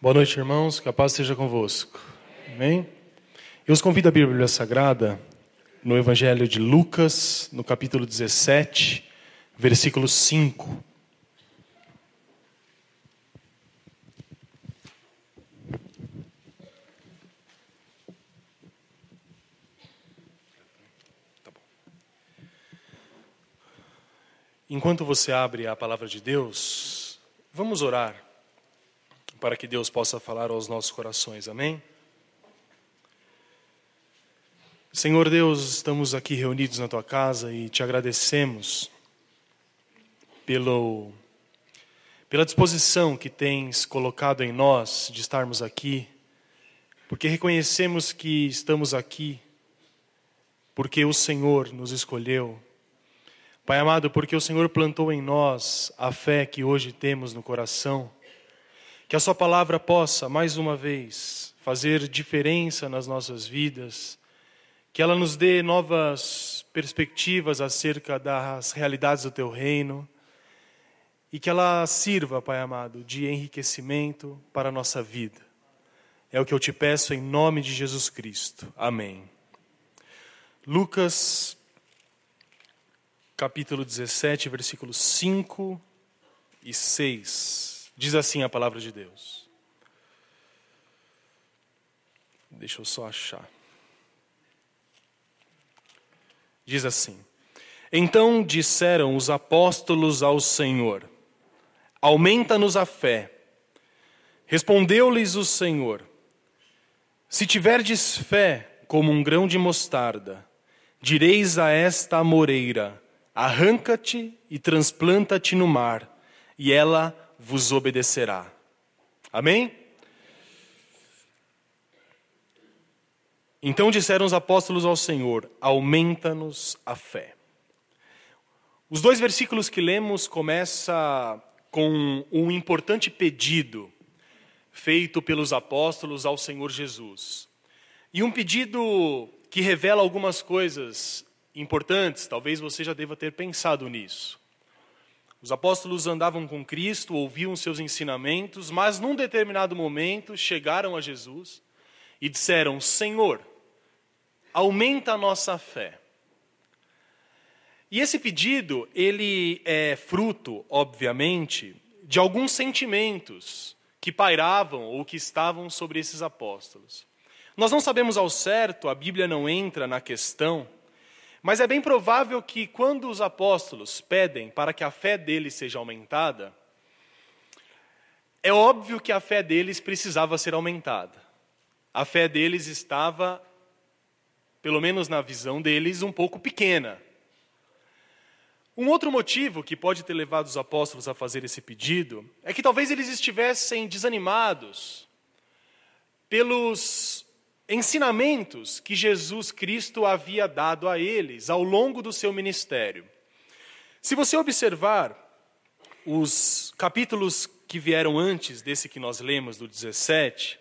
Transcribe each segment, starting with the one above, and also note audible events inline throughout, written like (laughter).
Boa noite, irmãos. Que a paz esteja convosco. Amém? Eu os convido a Bíblia Sagrada no Evangelho de Lucas, no capítulo 17, versículo 5. Enquanto você abre a palavra de Deus, vamos orar para que Deus possa falar aos nossos corações. Amém? Senhor Deus, estamos aqui reunidos na tua casa e te agradecemos pelo pela disposição que tens colocado em nós de estarmos aqui, porque reconhecemos que estamos aqui porque o Senhor nos escolheu Pai amado, porque o Senhor plantou em nós a fé que hoje temos no coração, que a Sua palavra possa, mais uma vez, fazer diferença nas nossas vidas, que ela nos dê novas perspectivas acerca das realidades do Teu reino e que ela sirva, Pai amado, de enriquecimento para a nossa vida. É o que eu te peço em nome de Jesus Cristo. Amém. Lucas capítulo 17, versículos 5 e 6. Diz assim a palavra de Deus. Deixa eu só achar. Diz assim: Então disseram os apóstolos ao Senhor: Aumenta-nos a fé. Respondeu-lhes o Senhor: Se tiverdes fé como um grão de mostarda, direis a esta amoreira: Arranca-te e transplanta-te no mar, e ela vos obedecerá. Amém? Então disseram os apóstolos ao Senhor: Aumenta-nos a fé. Os dois versículos que lemos começa com um importante pedido feito pelos apóstolos ao Senhor Jesus. E um pedido que revela algumas coisas importantes, talvez você já deva ter pensado nisso. Os apóstolos andavam com Cristo, ouviam seus ensinamentos, mas num determinado momento chegaram a Jesus e disseram: Senhor, aumenta a nossa fé. E esse pedido, ele é fruto, obviamente, de alguns sentimentos que pairavam ou que estavam sobre esses apóstolos. Nós não sabemos ao certo, a Bíblia não entra na questão, mas é bem provável que quando os apóstolos pedem para que a fé deles seja aumentada, é óbvio que a fé deles precisava ser aumentada. A fé deles estava, pelo menos na visão deles, um pouco pequena. Um outro motivo que pode ter levado os apóstolos a fazer esse pedido é que talvez eles estivessem desanimados pelos ensinamentos que Jesus Cristo havia dado a eles ao longo do seu ministério. Se você observar os capítulos que vieram antes desse que nós lemos, do 17,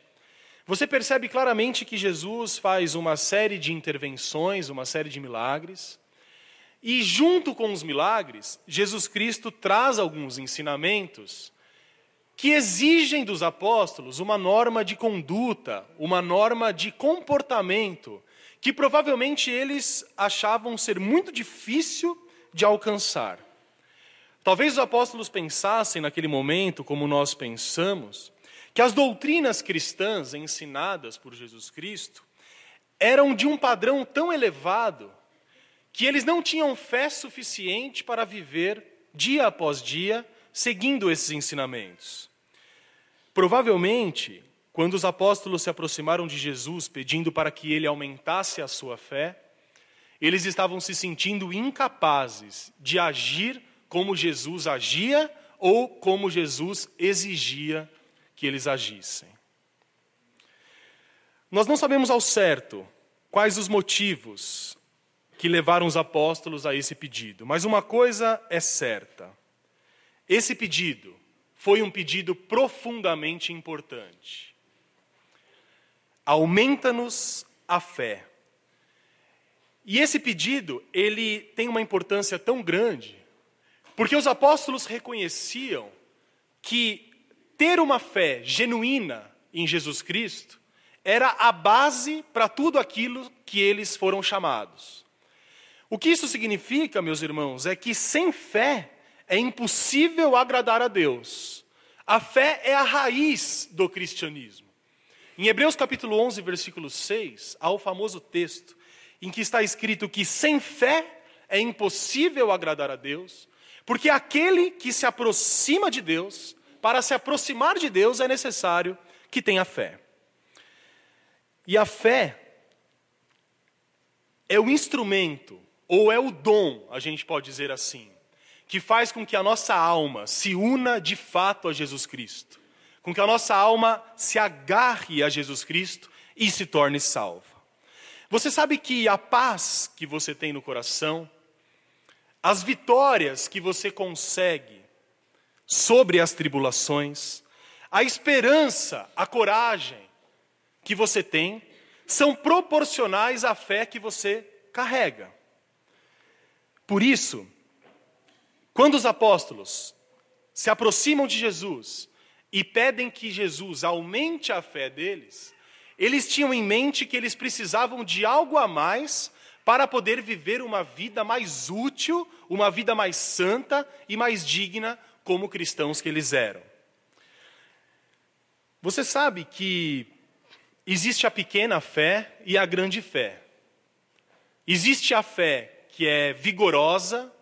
você percebe claramente que Jesus faz uma série de intervenções, uma série de milagres, e junto com os milagres, Jesus Cristo traz alguns ensinamentos que exigem dos apóstolos uma norma de conduta, uma norma de comportamento, que provavelmente eles achavam ser muito difícil de alcançar. Talvez os apóstolos pensassem naquele momento, como nós pensamos, que as doutrinas cristãs ensinadas por Jesus Cristo eram de um padrão tão elevado que eles não tinham fé suficiente para viver dia após dia seguindo esses ensinamentos. Provavelmente, quando os apóstolos se aproximaram de Jesus pedindo para que ele aumentasse a sua fé, eles estavam se sentindo incapazes de agir como Jesus agia ou como Jesus exigia que eles agissem. Nós não sabemos ao certo quais os motivos que levaram os apóstolos a esse pedido, mas uma coisa é certa: esse pedido foi um pedido profundamente importante. Aumenta-nos a fé. E esse pedido, ele tem uma importância tão grande, Porque os apóstolos reconheciam que ter uma fé genuína em Jesus Cristo era a base para tudo aquilo que eles foram chamados. O que isso significa, meus irmãos, é que sem fé é impossível agradar a Deus. A fé é a raiz do cristianismo. Em Hebreus capítulo 11, versículo 6, há o famoso texto em que está escrito que sem fé é impossível agradar a Deus, porque aquele que se aproxima de Deus, para se aproximar de Deus é necessário que tenha fé. E a fé é o instrumento, ou é o dom, a gente pode dizer assim, que faz com que a nossa alma se una de fato a Jesus Cristo, com que a nossa alma se agarre a Jesus Cristo e se torne salva. Você sabe que a paz que você tem no coração, as vitórias que você consegue sobre as tribulações, a esperança, a coragem que você tem, são proporcionais à fé que você carrega. Por isso, quando os apóstolos se aproximam de Jesus e pedem que Jesus aumente a fé deles, eles tinham em mente que eles precisavam de algo a mais para poder viver uma vida mais útil, uma vida mais santa e mais digna como cristãos que eles eram. Você sabe que existe a pequena fé e a grande fé. Existe a fé que é vigorosa,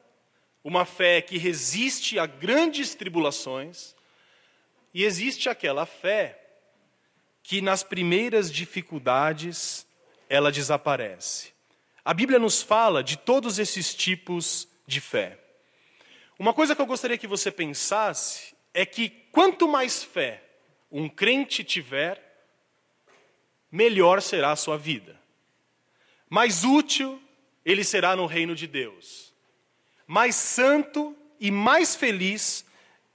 uma fé que resiste a grandes tribulações, e existe aquela fé que nas primeiras dificuldades ela desaparece. A Bíblia nos fala de todos esses tipos de fé. Uma coisa que eu gostaria que você pensasse é que quanto mais fé um crente tiver, melhor será a sua vida. Mais útil ele será no reino de Deus mais santo e mais feliz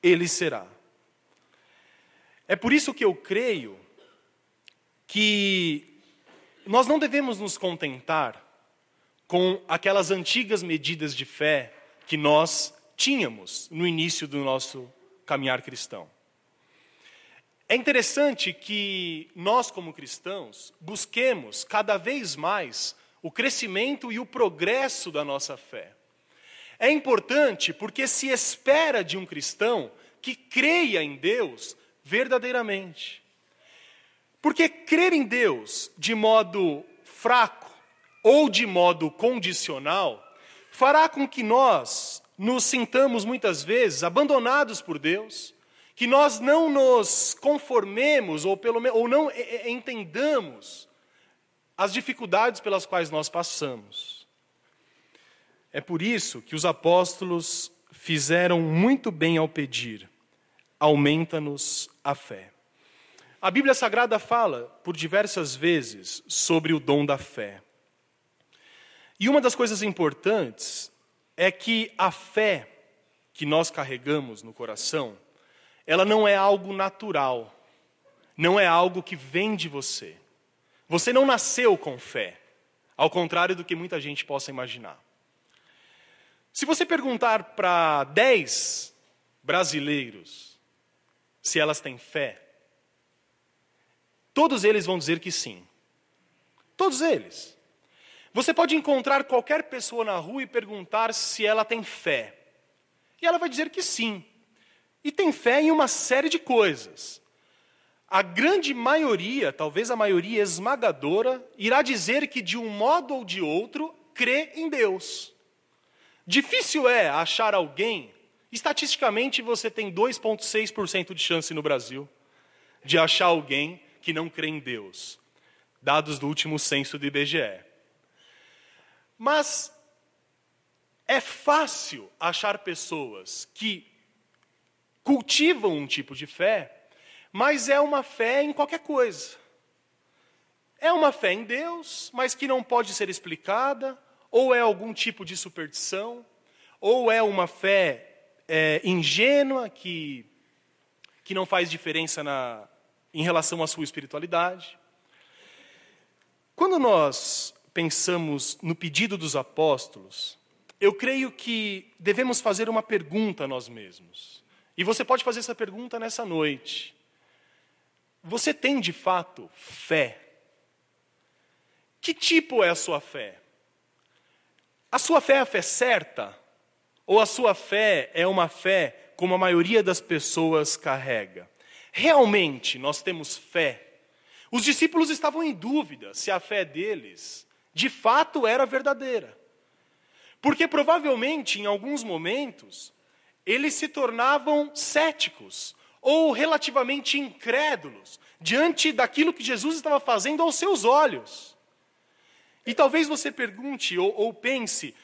ele será. É por isso que eu creio que nós não devemos nos contentar com aquelas antigas medidas de fé que nós tínhamos no início do nosso caminhar cristão. É interessante que nós, como cristãos, busquemos cada vez mais o crescimento e o progresso da nossa fé. É importante porque se espera de um cristão que creia em Deus verdadeiramente. Porque crer em Deus de modo fraco ou de modo condicional fará com que nós nos sintamos muitas vezes abandonados por Deus, que nós não nos conformemos ou pelo ou não entendamos as dificuldades pelas quais nós passamos. É por isso que os apóstolos fizeram muito bem ao pedir: aumenta-nos a fé. A Bíblia Sagrada fala por diversas vezes sobre o dom da fé. E uma das coisas importantes é que a fé que nós carregamos no coração, ela não é algo natural, não é algo que vem de você. Você não nasceu com fé, ao contrário do que muita gente possa imaginar. Se você perguntar para 10 brasileiros se elas têm fé, todos eles vão dizer que sim. Todos eles. Você pode encontrar qualquer pessoa na rua e perguntar se ela tem fé. E ela vai dizer que sim. E tem fé em uma série de coisas. A grande maioria, talvez a maioria esmagadora, irá dizer que de um modo ou de outro crê em Deus. Difícil é achar alguém, estatisticamente você tem 2,6% de chance no Brasil de achar alguém que não crê em Deus, dados do último censo do IBGE. Mas é fácil achar pessoas que cultivam um tipo de fé, mas é uma fé em qualquer coisa. É uma fé em Deus, mas que não pode ser explicada, ou é algum tipo de superstição, ou é uma fé é, ingênua que, que não faz diferença na, em relação à sua espiritualidade. Quando nós pensamos no pedido dos apóstolos, eu creio que devemos fazer uma pergunta a nós mesmos. E você pode fazer essa pergunta nessa noite. Você tem de fato fé? Que tipo é a sua fé? A sua fé é a fé certa? Ou a sua fé é uma fé como a maioria das pessoas carrega? Realmente nós temos fé? Os discípulos estavam em dúvida se a fé deles de fato era verdadeira. Porque provavelmente, em alguns momentos, eles se tornavam céticos ou relativamente incrédulos diante daquilo que Jesus estava fazendo aos seus olhos. E talvez você pergunte ou, ou pense: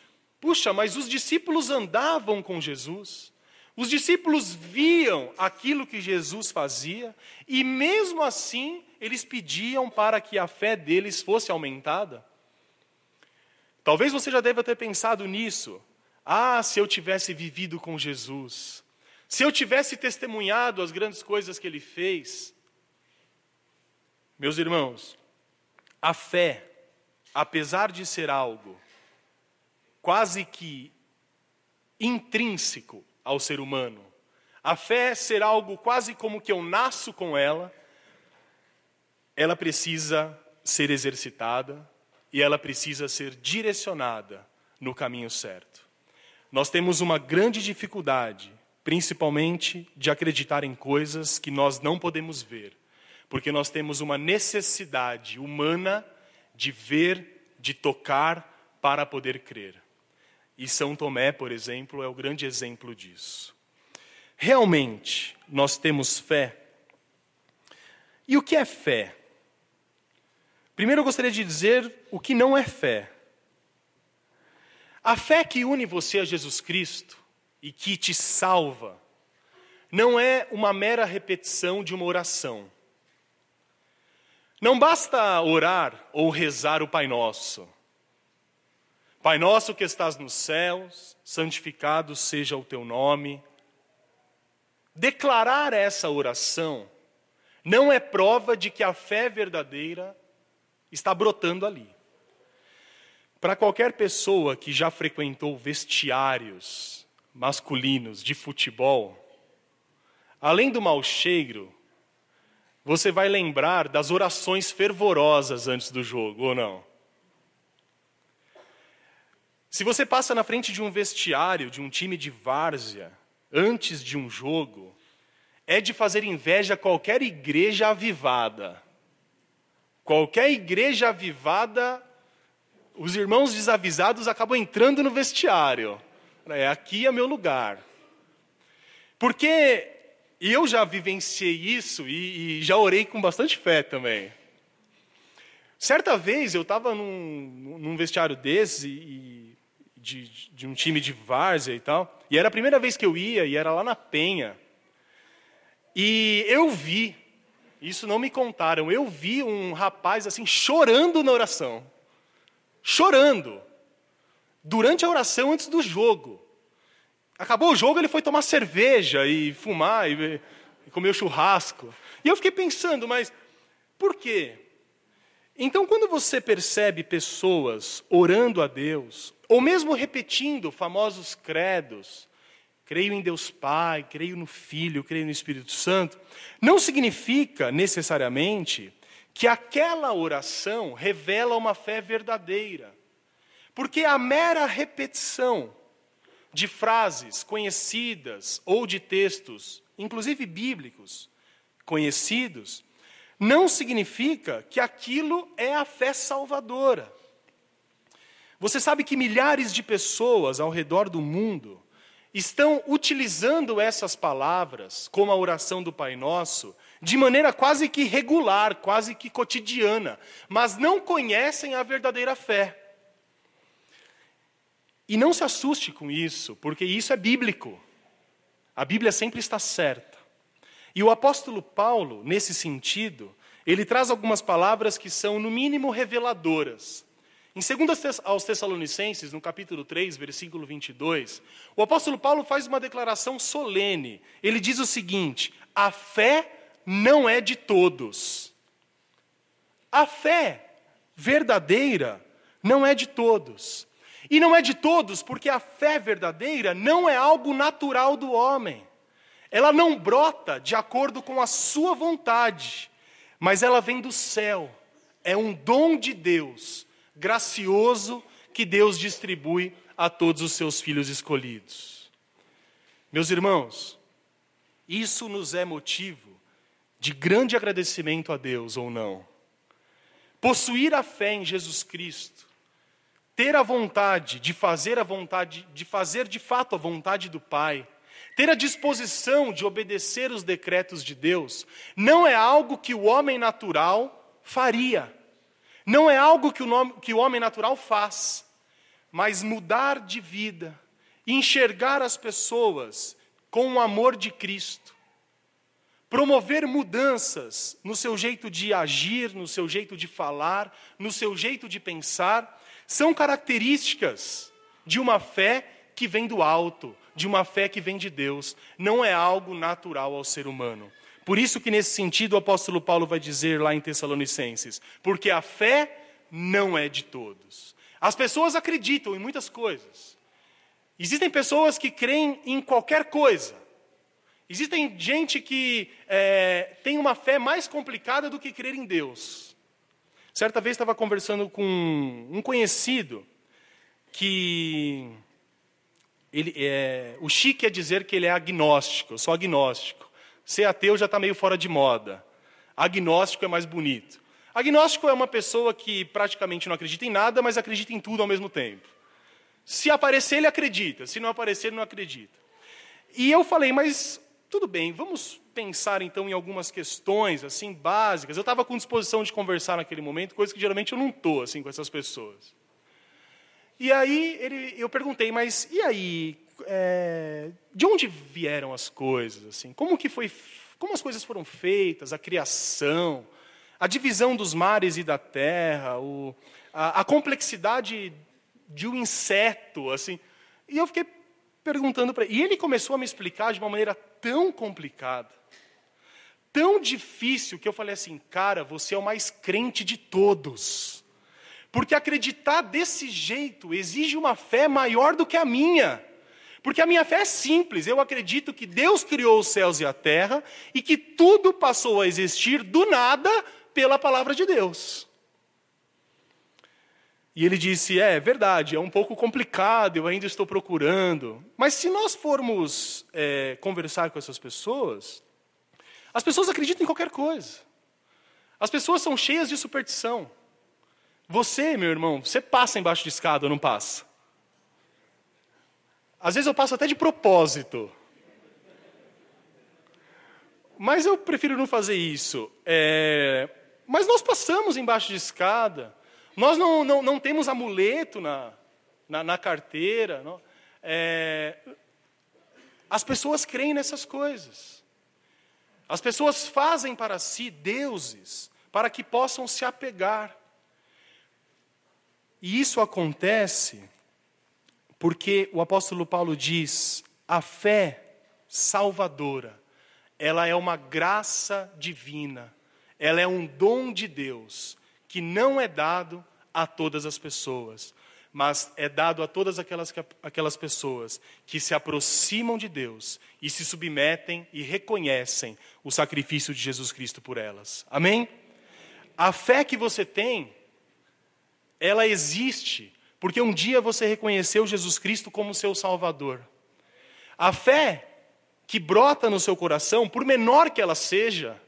puxa, mas os discípulos andavam com Jesus, os discípulos viam aquilo que Jesus fazia, e mesmo assim eles pediam para que a fé deles fosse aumentada? Talvez você já deva ter pensado nisso. Ah, se eu tivesse vivido com Jesus, se eu tivesse testemunhado as grandes coisas que ele fez. Meus irmãos, a fé, apesar de ser algo quase que intrínseco ao ser humano, a fé ser algo quase como que eu nasço com ela, ela precisa ser exercitada, e ela precisa ser direcionada no caminho certo. Nós temos uma grande dificuldade, principalmente de acreditar em coisas que nós não podemos ver, porque nós temos uma necessidade humana de ver, de tocar para poder crer. E São Tomé, por exemplo, é o grande exemplo disso. Realmente, nós temos fé. E o que é fé? Primeiro eu gostaria de dizer o que não é fé. A fé que une você a Jesus Cristo e que te salva não é uma mera repetição de uma oração. Não basta orar ou rezar o Pai Nosso. Pai nosso que estás nos céus, santificado seja o teu nome. Declarar essa oração não é prova de que a fé verdadeira está brotando ali. Para qualquer pessoa que já frequentou vestiários masculinos de futebol, além do mau cheiro, você vai lembrar das orações fervorosas antes do jogo, ou não? Se você passa na frente de um vestiário de um time de várzea antes de um jogo, é de fazer inveja a qualquer igreja avivada. Qualquer igreja avivada, os irmãos desavisados acabam entrando no vestiário. É, aqui é meu lugar. Porque eu já vivenciei isso e, e já orei com bastante fé também. Certa vez eu estava num, num, vestiário desse, e, de, de um time de várzea e tal, e era a primeira vez que eu ia, e era lá na Penha. E eu vi isso não me contaram. Eu vi um rapaz assim chorando na oração. Chorando. Durante a oração antes do jogo. Acabou o jogo, ele foi tomar cerveja e fumar e, e comer churrasco. E eu fiquei pensando, mas por quê? Então, quando você percebe pessoas orando a Deus, ou mesmo repetindo famosos credos, creio em Deus Pai, creio no Filho, creio no Espírito Santo, não significa necessariamente que aquela oração revela uma fé verdadeira. Porque a mera repetição de frases conhecidas ou de textos, inclusive bíblicos, conhecidos, não significa que aquilo é a fé salvadora. Você sabe que milhares de pessoas ao redor do mundo estão utilizando essas palavras, como a oração do Pai Nosso, de maneira quase que regular, quase que cotidiana, mas não conhecem a verdadeira fé. E não se assuste com isso, porque isso é bíblico. A Bíblia sempre está certa. E o apóstolo Paulo, nesse sentido, ele traz algumas palavras que são, no mínimo, reveladoras. Em 2 aos Tessalonicenses, no capítulo 3, versículo 22, o apóstolo Paulo faz uma declaração solene. Ele diz o seguinte: a fé não é de todos. A fé verdadeira não é de todos. E não é de todos, porque a fé verdadeira não é algo natural do homem. Ela não brota de acordo com a sua vontade, mas ela vem do céu. É um dom de Deus, gracioso, que Deus distribui a todos os seus filhos escolhidos. Meus irmãos, isso nos é motivo de grande agradecimento a Deus ou não. Possuir a fé em Jesus Cristo, ter a vontade de fazer a vontade, de fazer de fato a vontade do Pai, ter a disposição de obedecer os decretos de Deus, não é algo que o homem natural faria. Não é algo que o, nome, que o homem natural faz. Mas mudar de vida, enxergar as pessoas com o amor de Cristo, promover mudanças no seu jeito de agir, no seu jeito de falar, no seu jeito de pensar, são características de uma fé que vem do alto, de uma fé que vem de Deus, não é algo natural ao ser humano. Por isso que nesse sentido o apóstolo Paulo vai dizer lá em Tessalonicenses, porque a fé não é de todos. As pessoas acreditam em muitas coisas. Existem pessoas que creem em qualquer coisa. Existem gente que é, tem uma fé mais complicada do que crer em Deus. Certa vez estava conversando com um conhecido que ele, é, o chique é dizer que ele é agnóstico, eu sou agnóstico. Ser ateu já está meio fora de moda. Agnóstico é mais bonito. Agnóstico é uma pessoa que praticamente não acredita em nada, mas acredita em tudo ao mesmo tempo. Se aparecer, ele acredita. Se não aparecer, ele não acredita. E eu falei, mas tudo bem, vamos pensar então em algumas questões assim básicas. Eu estava com disposição de conversar naquele momento, coisa que geralmente eu não estou assim com essas pessoas. E aí ele, eu perguntei, mas e aí, é, de onde vieram as coisas? Assim, como que foi, como as coisas foram feitas, a criação, a divisão dos mares e da terra, o, a, a complexidade de um inseto, assim. E eu fiquei perguntando para ele. E ele começou a me explicar de uma maneira tão complicada, tão difícil, que eu falei assim, cara, você é o mais crente de todos. Porque acreditar desse jeito exige uma fé maior do que a minha. Porque a minha fé é simples, eu acredito que Deus criou os céus e a terra e que tudo passou a existir do nada pela palavra de Deus. E ele disse: É, é verdade, é um pouco complicado, eu ainda estou procurando. Mas se nós formos é, conversar com essas pessoas, as pessoas acreditam em qualquer coisa. As pessoas são cheias de superstição. Você, meu irmão, você passa embaixo de escada ou não passa? Às vezes eu passo até de propósito. Mas eu prefiro não fazer isso. É... Mas nós passamos embaixo de escada. Nós não, não, não temos amuleto na, na, na carteira. Não. É... As pessoas creem nessas coisas. As pessoas fazem para si deuses para que possam se apegar. E isso acontece porque o apóstolo Paulo diz: a fé salvadora, ela é uma graça divina, ela é um dom de Deus que não é dado a todas as pessoas, mas é dado a todas aquelas, aquelas pessoas que se aproximam de Deus e se submetem e reconhecem o sacrifício de Jesus Cristo por elas. Amém? A fé que você tem ela existe porque um dia você reconheceu Jesus Cristo como seu Salvador. A fé que brota no seu coração, por menor que ela seja,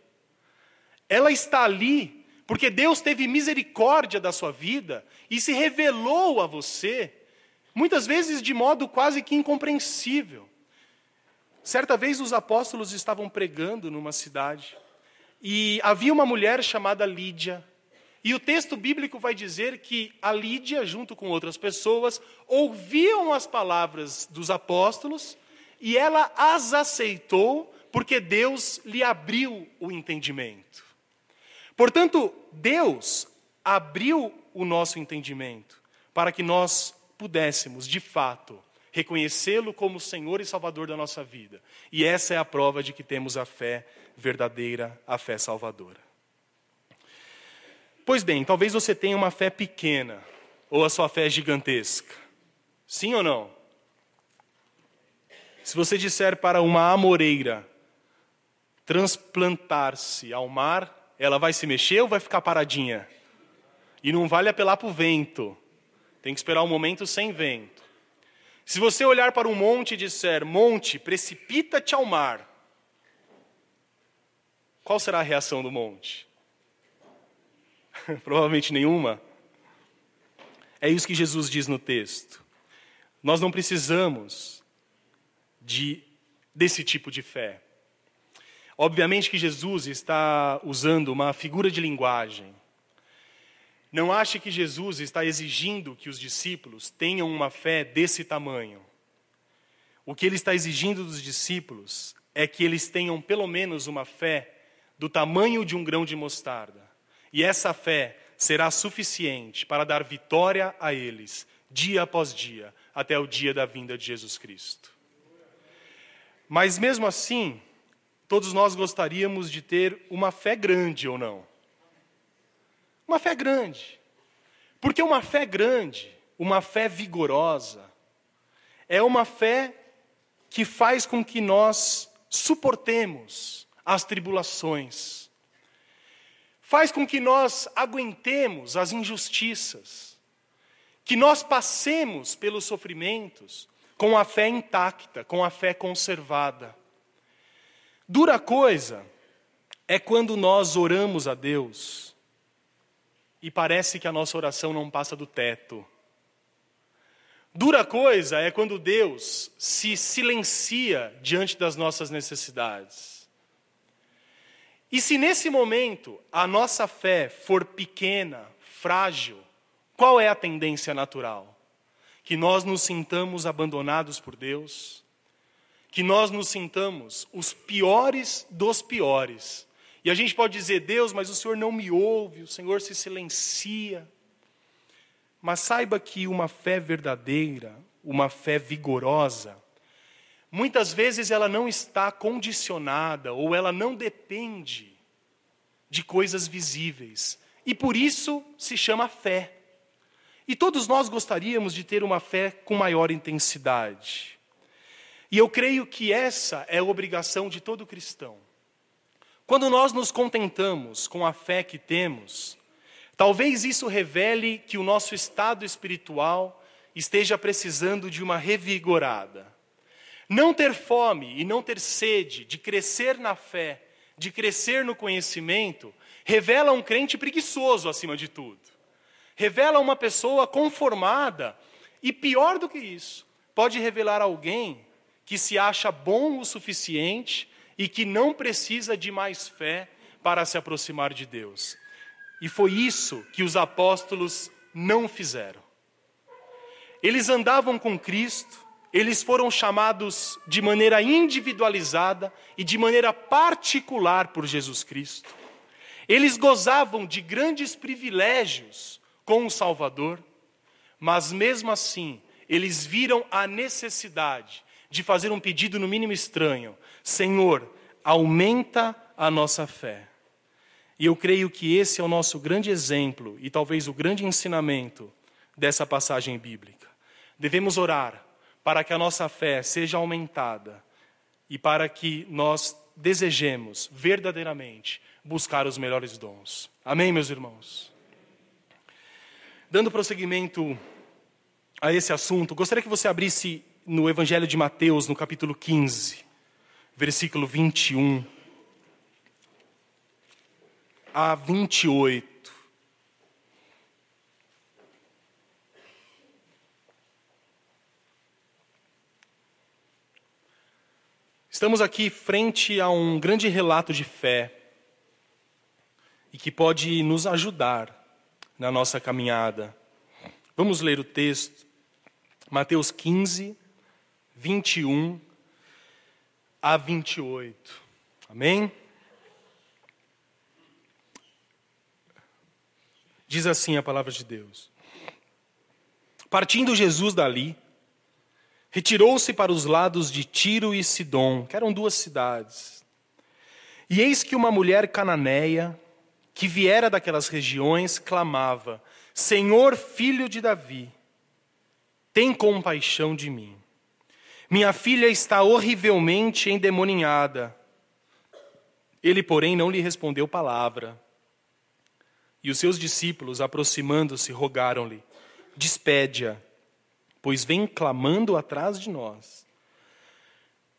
ela está ali porque Deus teve misericórdia da sua vida e se revelou a você, muitas vezes de modo quase que incompreensível. Certa vez os apóstolos estavam pregando numa cidade e havia uma mulher chamada Lídia e o texto bíblico vai dizer que a Lídia, junto com outras pessoas, ouviam as palavras dos apóstolos e ela as aceitou porque Deus lhe abriu o entendimento. Portanto, Deus abriu o nosso entendimento para que nós pudéssemos, de fato, reconhecê-lo como Senhor e Salvador da nossa vida. E essa é a prova de que temos a fé verdadeira, a fé salvadora. Pois bem, talvez você tenha uma fé pequena, ou a sua fé é gigantesca. Sim ou não? Se você disser para uma amoreira transplantar-se ao mar, ela vai se mexer ou vai ficar paradinha? E não vale apelar para o vento. Tem que esperar um momento sem vento. Se você olhar para um monte e disser, monte, precipita-te ao mar, qual será a reação do monte? (laughs) Provavelmente nenhuma. É isso que Jesus diz no texto. Nós não precisamos de desse tipo de fé. Obviamente que Jesus está usando uma figura de linguagem. Não ache que Jesus está exigindo que os discípulos tenham uma fé desse tamanho. O que ele está exigindo dos discípulos é que eles tenham pelo menos uma fé do tamanho de um grão de mostarda. E essa fé será suficiente para dar vitória a eles, dia após dia, até o dia da vinda de Jesus Cristo. Mas mesmo assim, todos nós gostaríamos de ter uma fé grande ou não? Uma fé grande. Porque uma fé grande, uma fé vigorosa, é uma fé que faz com que nós suportemos as tribulações, faz com que nós aguentemos as injustiças, que nós passemos pelos sofrimentos com a fé intacta, com a fé conservada. Dura coisa é quando nós oramos a Deus e parece que a nossa oração não passa do teto. Dura coisa é quando Deus se silencia diante das nossas necessidades. E se nesse momento a nossa fé for pequena, frágil, qual é a tendência natural? que nós nos sintamos abandonados por Deus, que nós nos sintamos os piores dos piores. E a gente pode dizer, Deus, mas o Senhor não me ouve, o Senhor se silencia. Mas saiba que uma fé verdadeira, uma fé vigorosa, muitas vezes ela não está condicionada ou ela não depende de coisas visíveis. E por isso se chama fé. E todos nós gostaríamos de ter uma fé com maior intensidade. E eu creio que essa é a obrigação de todo cristão. Quando nós nos contentamos com a fé que temos, talvez isso revele que o nosso estado espiritual esteja precisando de uma revigorada. Não ter fome e não ter sede de crescer na fé, de crescer no conhecimento, revela um crente preguiçoso acima de tudo revela uma pessoa conformada, e pior do que isso, pode revelar alguém que se acha bom o suficiente e que não precisa de mais fé para se aproximar de Deus. E foi isso que os apóstolos não fizeram. Eles andavam com Cristo, eles foram chamados de maneira individualizada e de maneira particular por Jesus Cristo. Eles gozavam de grandes privilégios com o Salvador, mas mesmo assim, eles viram a necessidade de fazer um pedido, no mínimo estranho: Senhor, aumenta a nossa fé. E eu creio que esse é o nosso grande exemplo e talvez o grande ensinamento dessa passagem bíblica. Devemos orar para que a nossa fé seja aumentada e para que nós desejemos verdadeiramente buscar os melhores dons. Amém, meus irmãos? Dando prosseguimento a esse assunto, gostaria que você abrisse no Evangelho de Mateus, no capítulo 15, versículo 21 a 28. Estamos aqui frente a um grande relato de fé e que pode nos ajudar na nossa caminhada. Vamos ler o texto, Mateus 15, 21 a 28. Amém? Diz assim a palavra de Deus. Partindo Jesus dali, retirou-se para os lados de Tiro e Sidom, que eram duas cidades. E eis que uma mulher cananeia, que viera daquelas regiões, clamava: Senhor, filho de Davi, tem compaixão de mim. Minha filha está horrivelmente endemoninhada. Ele, porém, não lhe respondeu palavra. E os seus discípulos, aproximando-se, rogaram-lhe: Despede-a, pois vem clamando atrás de nós.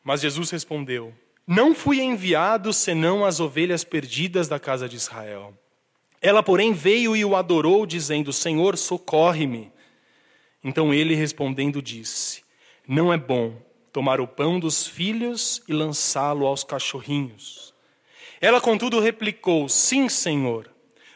Mas Jesus respondeu: Não fui enviado senão as ovelhas perdidas da casa de Israel. Ela, porém, veio e o adorou, dizendo: Senhor, socorre-me. Então ele respondendo disse: Não é bom tomar o pão dos filhos e lançá-lo aos cachorrinhos. Ela, contudo, replicou: Sim, Senhor.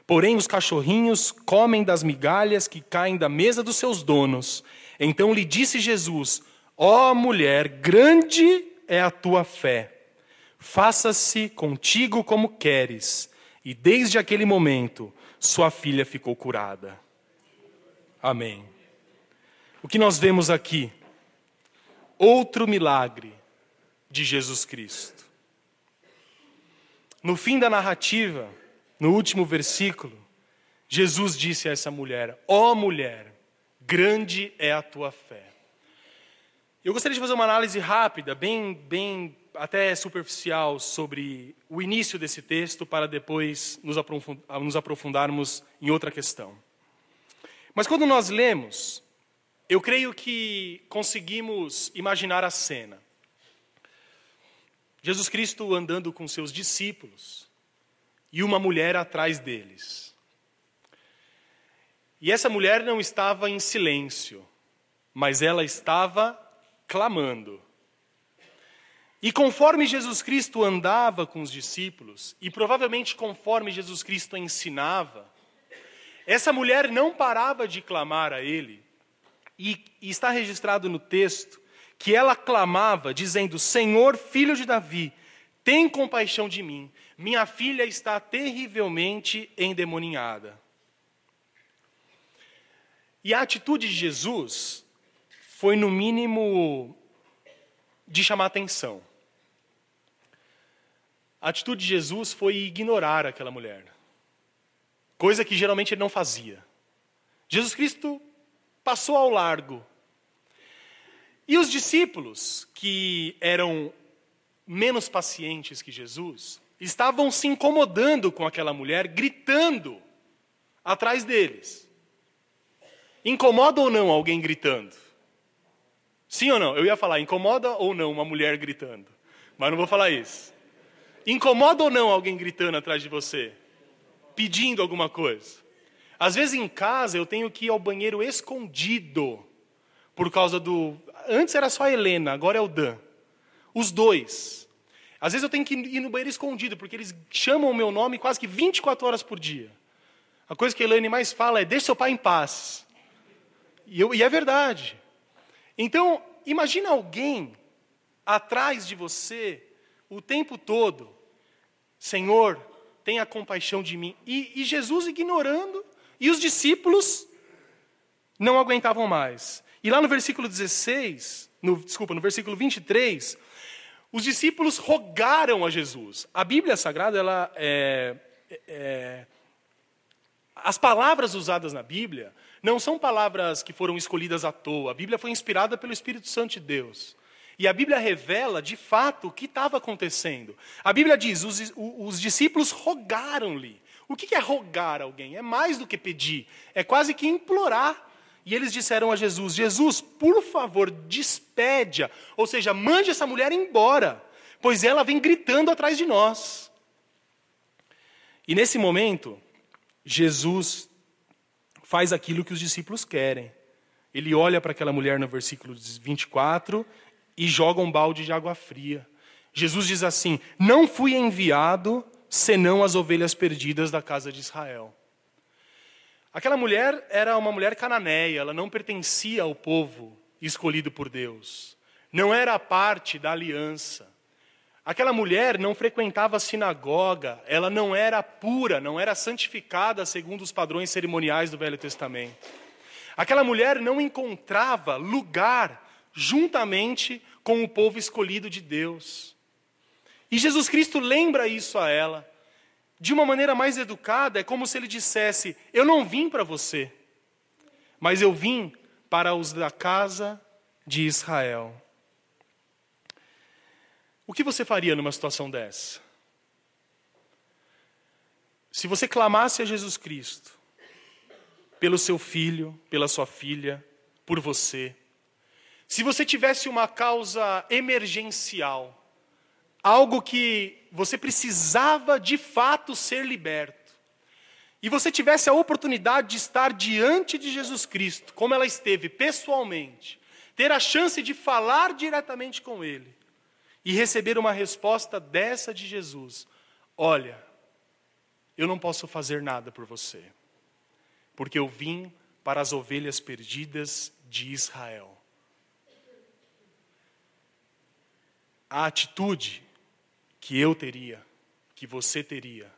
Porém, os cachorrinhos comem das migalhas que caem da mesa dos seus donos. Então lhe disse Jesus: Ó oh, mulher, grande é a tua fé. Faça-se contigo como queres. E desde aquele momento, sua filha ficou curada. Amém. O que nós vemos aqui? Outro milagre de Jesus Cristo. No fim da narrativa, no último versículo, Jesus disse a essa mulher: Ó oh, mulher, grande é a tua fé. Eu gostaria de fazer uma análise rápida, bem, bem até superficial, sobre o início desse texto, para depois nos aprofundarmos em outra questão. Mas quando nós lemos, eu creio que conseguimos imaginar a cena. Jesus Cristo andando com seus discípulos e uma mulher atrás deles. E essa mulher não estava em silêncio, mas ela estava clamando. E conforme Jesus Cristo andava com os discípulos, e provavelmente conforme Jesus Cristo ensinava, essa mulher não parava de clamar a Ele, e, e está registrado no texto que ela clamava, dizendo: Senhor, filho de Davi, tem compaixão de mim, minha filha está terrivelmente endemoninhada. E a atitude de Jesus foi, no mínimo, de chamar atenção. A atitude de Jesus foi ignorar aquela mulher, coisa que geralmente ele não fazia. Jesus Cristo passou ao largo. E os discípulos, que eram menos pacientes que Jesus, estavam se incomodando com aquela mulher, gritando atrás deles. Incomoda ou não alguém gritando? Sim ou não? Eu ia falar, incomoda ou não uma mulher gritando? Mas não vou falar isso. Incomoda ou não alguém gritando atrás de você? Pedindo alguma coisa? Às vezes em casa eu tenho que ir ao banheiro escondido. Por causa do. Antes era só a Helena, agora é o Dan. Os dois. Às vezes eu tenho que ir no banheiro escondido, porque eles chamam o meu nome quase que 24 horas por dia. A coisa que a Helene mais fala é: deixe seu pai em paz. E, eu, e é verdade. Então, imagina alguém atrás de você o tempo todo, Senhor, tenha compaixão de mim. E, e Jesus ignorando, e os discípulos não aguentavam mais. E lá no versículo 16, no, desculpa, no versículo 23, os discípulos rogaram a Jesus. A Bíblia Sagrada, ela é, é, as palavras usadas na Bíblia não são palavras que foram escolhidas à toa. A Bíblia foi inspirada pelo Espírito Santo de Deus. E a Bíblia revela, de fato, o que estava acontecendo. A Bíblia diz: os, os discípulos rogaram-lhe. O que é rogar alguém? É mais do que pedir, é quase que implorar. E eles disseram a Jesus: Jesus, por favor, despede-a, ou seja, mande essa mulher embora, pois ela vem gritando atrás de nós. E nesse momento, Jesus faz aquilo que os discípulos querem. Ele olha para aquela mulher no versículo 24 e joga um balde de água fria. Jesus diz assim: Não fui enviado senão as ovelhas perdidas da casa de Israel. Aquela mulher era uma mulher cananeia, ela não pertencia ao povo escolhido por Deus, não era parte da aliança. Aquela mulher não frequentava a sinagoga, ela não era pura, não era santificada segundo os padrões cerimoniais do Velho Testamento. Aquela mulher não encontrava lugar juntamente com o povo escolhido de Deus. E Jesus Cristo lembra isso a ela. De uma maneira mais educada, é como se ele dissesse: Eu não vim para você, mas eu vim para os da casa de Israel. O que você faria numa situação dessa? Se você clamasse a Jesus Cristo, pelo seu filho, pela sua filha, por você, se você tivesse uma causa emergencial, algo que você precisava de fato ser liberto, e você tivesse a oportunidade de estar diante de Jesus Cristo, como ela esteve pessoalmente, ter a chance de falar diretamente com Ele e receber uma resposta dessa de Jesus: Olha, eu não posso fazer nada por você, porque eu vim para as ovelhas perdidas de Israel. A atitude que eu teria, que você teria,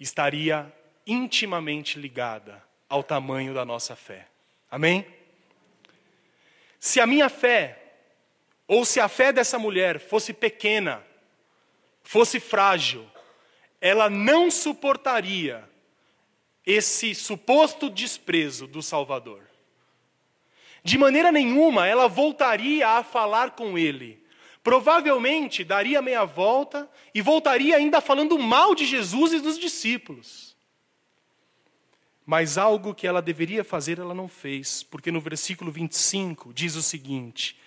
estaria intimamente ligada ao tamanho da nossa fé. Amém? Se a minha fé, ou se a fé dessa mulher fosse pequena, fosse frágil, ela não suportaria esse suposto desprezo do Salvador. De maneira nenhuma ela voltaria a falar com ele provavelmente daria meia volta e voltaria ainda falando mal de Jesus e dos discípulos. Mas algo que ela deveria fazer, ela não fez, porque no versículo 25 diz o seguinte: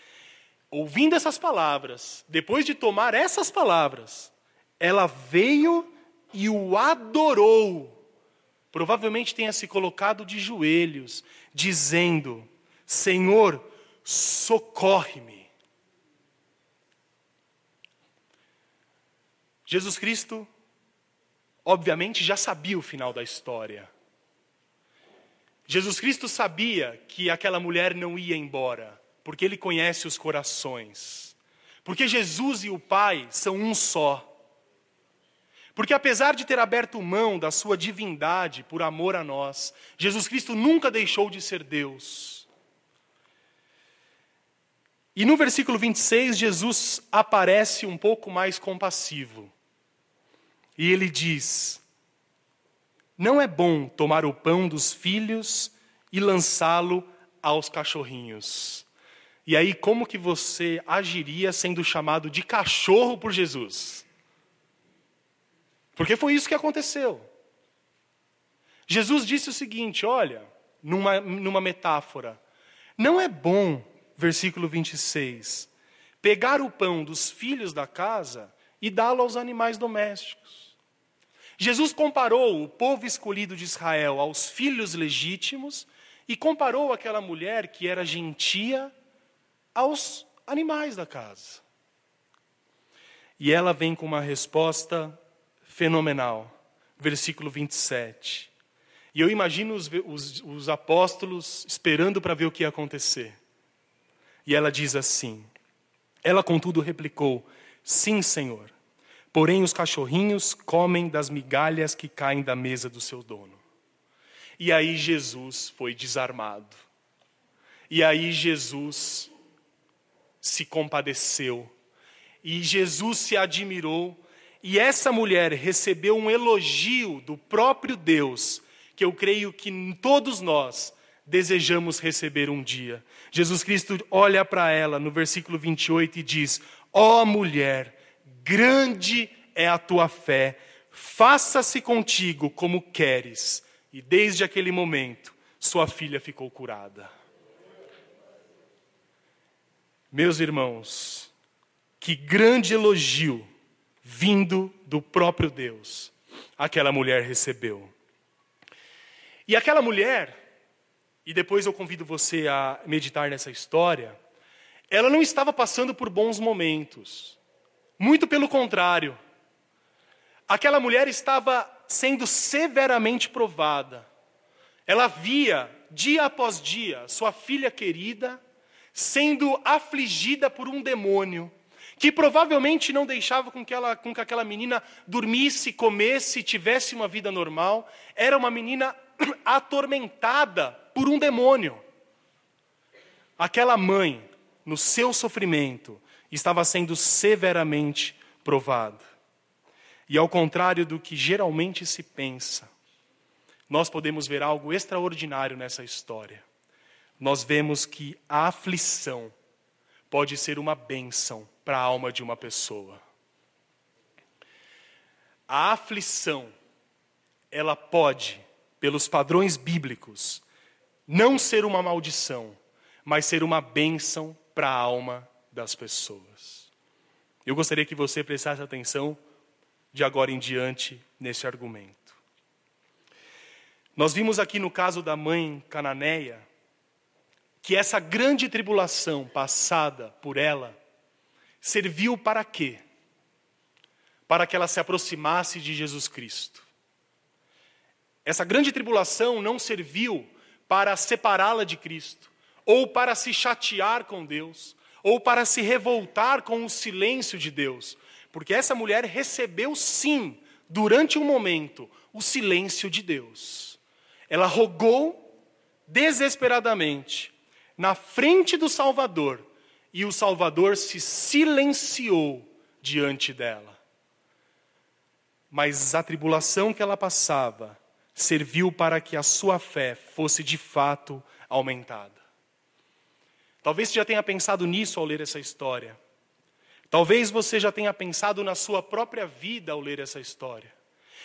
ouvindo essas palavras, depois de tomar essas palavras, ela veio e o adorou. Provavelmente tenha se colocado de joelhos, dizendo: Senhor, socorre-me. Jesus Cristo, obviamente, já sabia o final da história. Jesus Cristo sabia que aquela mulher não ia embora, porque ele conhece os corações. Porque Jesus e o Pai são um só. Porque apesar de ter aberto mão da sua divindade por amor a nós, Jesus Cristo nunca deixou de ser Deus. E no versículo 26, Jesus aparece um pouco mais compassivo. E ele diz: Não é bom tomar o pão dos filhos e lançá-lo aos cachorrinhos. E aí, como que você agiria sendo chamado de cachorro por Jesus? Porque foi isso que aconteceu. Jesus disse o seguinte: olha, numa, numa metáfora, não é bom, versículo 26, pegar o pão dos filhos da casa e dá-lo aos animais domésticos. Jesus comparou o povo escolhido de Israel aos filhos legítimos e comparou aquela mulher que era gentia aos animais da casa. E ela vem com uma resposta fenomenal. Versículo 27. E eu imagino os, os, os apóstolos esperando para ver o que ia acontecer. E ela diz assim: Ela, contudo, replicou: Sim, Senhor Porém, os cachorrinhos comem das migalhas que caem da mesa do seu dono. E aí Jesus foi desarmado. E aí Jesus se compadeceu. E Jesus se admirou. E essa mulher recebeu um elogio do próprio Deus, que eu creio que todos nós desejamos receber um dia. Jesus Cristo olha para ela no versículo 28 e diz: Ó oh, mulher, grande é a tua fé, faça-se contigo como queres. E desde aquele momento, sua filha ficou curada. Meus irmãos, que grande elogio vindo do próprio Deus aquela mulher recebeu. E aquela mulher, e depois eu convido você a meditar nessa história, ela não estava passando por bons momentos. Muito pelo contrário. Aquela mulher estava sendo severamente provada. Ela via, dia após dia, sua filha querida sendo afligida por um demônio, que provavelmente não deixava com que, ela, com que aquela menina dormisse, comesse, tivesse uma vida normal. Era uma menina (clears throat) atormentada por um demônio. Aquela mãe, no seu sofrimento, estava sendo severamente provada. E ao contrário do que geralmente se pensa, nós podemos ver algo extraordinário nessa história. nós vemos que a aflição pode ser uma bênção para a alma de uma pessoa. A aflição, ela pode, pelos padrões bíblicos, não ser uma maldição, mas ser uma bênção para a alma das pessoas. Eu gostaria que você prestasse atenção de agora em diante nesse argumento. Nós vimos aqui no caso da mãe cananeia que essa grande tribulação passada por ela serviu para quê? Para que ela se aproximasse de Jesus Cristo. Essa grande tribulação não serviu para separá-la de Cristo, ou para se chatear com Deus, ou para se revoltar com o silêncio de Deus, porque essa mulher recebeu sim, durante um momento, o silêncio de Deus. Ela rogou desesperadamente na frente do Salvador, e o Salvador se silenciou diante dela. Mas a tribulação que ela passava serviu para que a sua fé fosse de fato aumentada. Talvez você já tenha pensado nisso ao ler essa história. Talvez você já tenha pensado na sua própria vida ao ler essa história.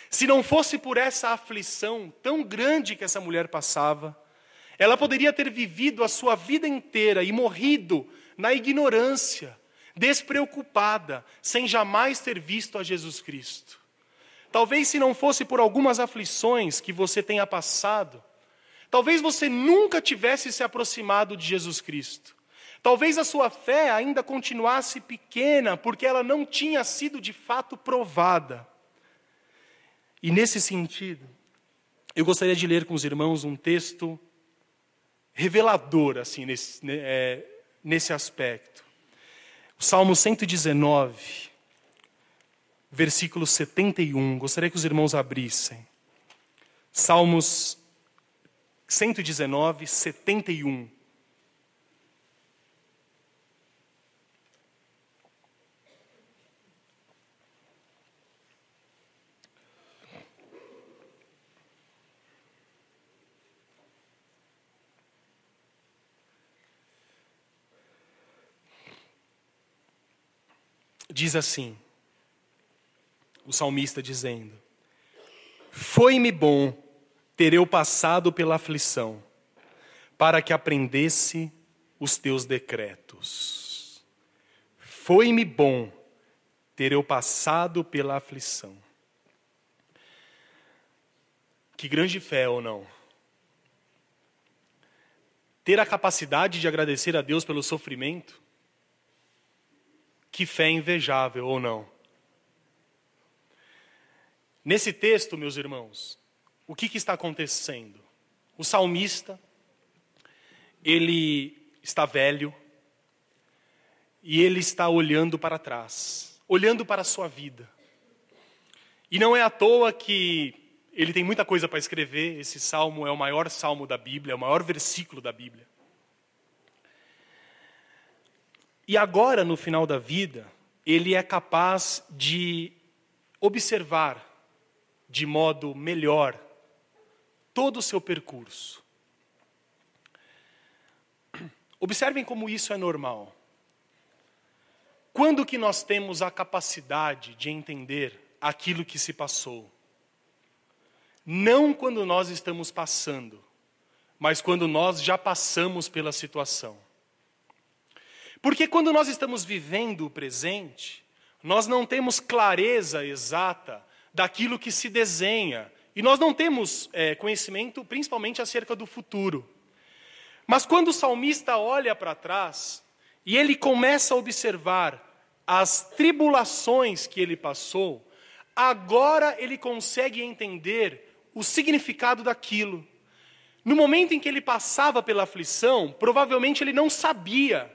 Se não fosse por essa aflição tão grande que essa mulher passava, ela poderia ter vivido a sua vida inteira e morrido na ignorância, despreocupada, sem jamais ter visto a Jesus Cristo. Talvez se não fosse por algumas aflições que você tenha passado, talvez você nunca tivesse se aproximado de Jesus Cristo. Talvez a sua fé ainda continuasse pequena, porque ela não tinha sido de fato provada. E nesse sentido, eu gostaria de ler com os irmãos um texto revelador, assim, nesse, né, é, nesse aspecto. O Salmo 119, versículo 71. Gostaria que os irmãos abrissem. Salmos 119, 71. Diz assim: o salmista dizendo: Foi-me bom ter eu passado pela aflição, para que aprendesse os teus decretos. Foi-me bom ter eu passado pela aflição. Que grande fé ou não? Ter a capacidade de agradecer a Deus pelo sofrimento? Que fé invejável ou não? Nesse texto, meus irmãos, o que, que está acontecendo? O salmista, ele está velho e ele está olhando para trás, olhando para a sua vida. E não é à toa que ele tem muita coisa para escrever, esse salmo é o maior salmo da Bíblia, é o maior versículo da Bíblia. E agora, no final da vida, ele é capaz de observar de modo melhor todo o seu percurso. Observem como isso é normal. Quando que nós temos a capacidade de entender aquilo que se passou? Não quando nós estamos passando, mas quando nós já passamos pela situação. Porque quando nós estamos vivendo o presente, nós não temos clareza exata daquilo que se desenha. E nós não temos é, conhecimento, principalmente acerca do futuro. Mas quando o salmista olha para trás e ele começa a observar as tribulações que ele passou, agora ele consegue entender o significado daquilo. No momento em que ele passava pela aflição, provavelmente ele não sabia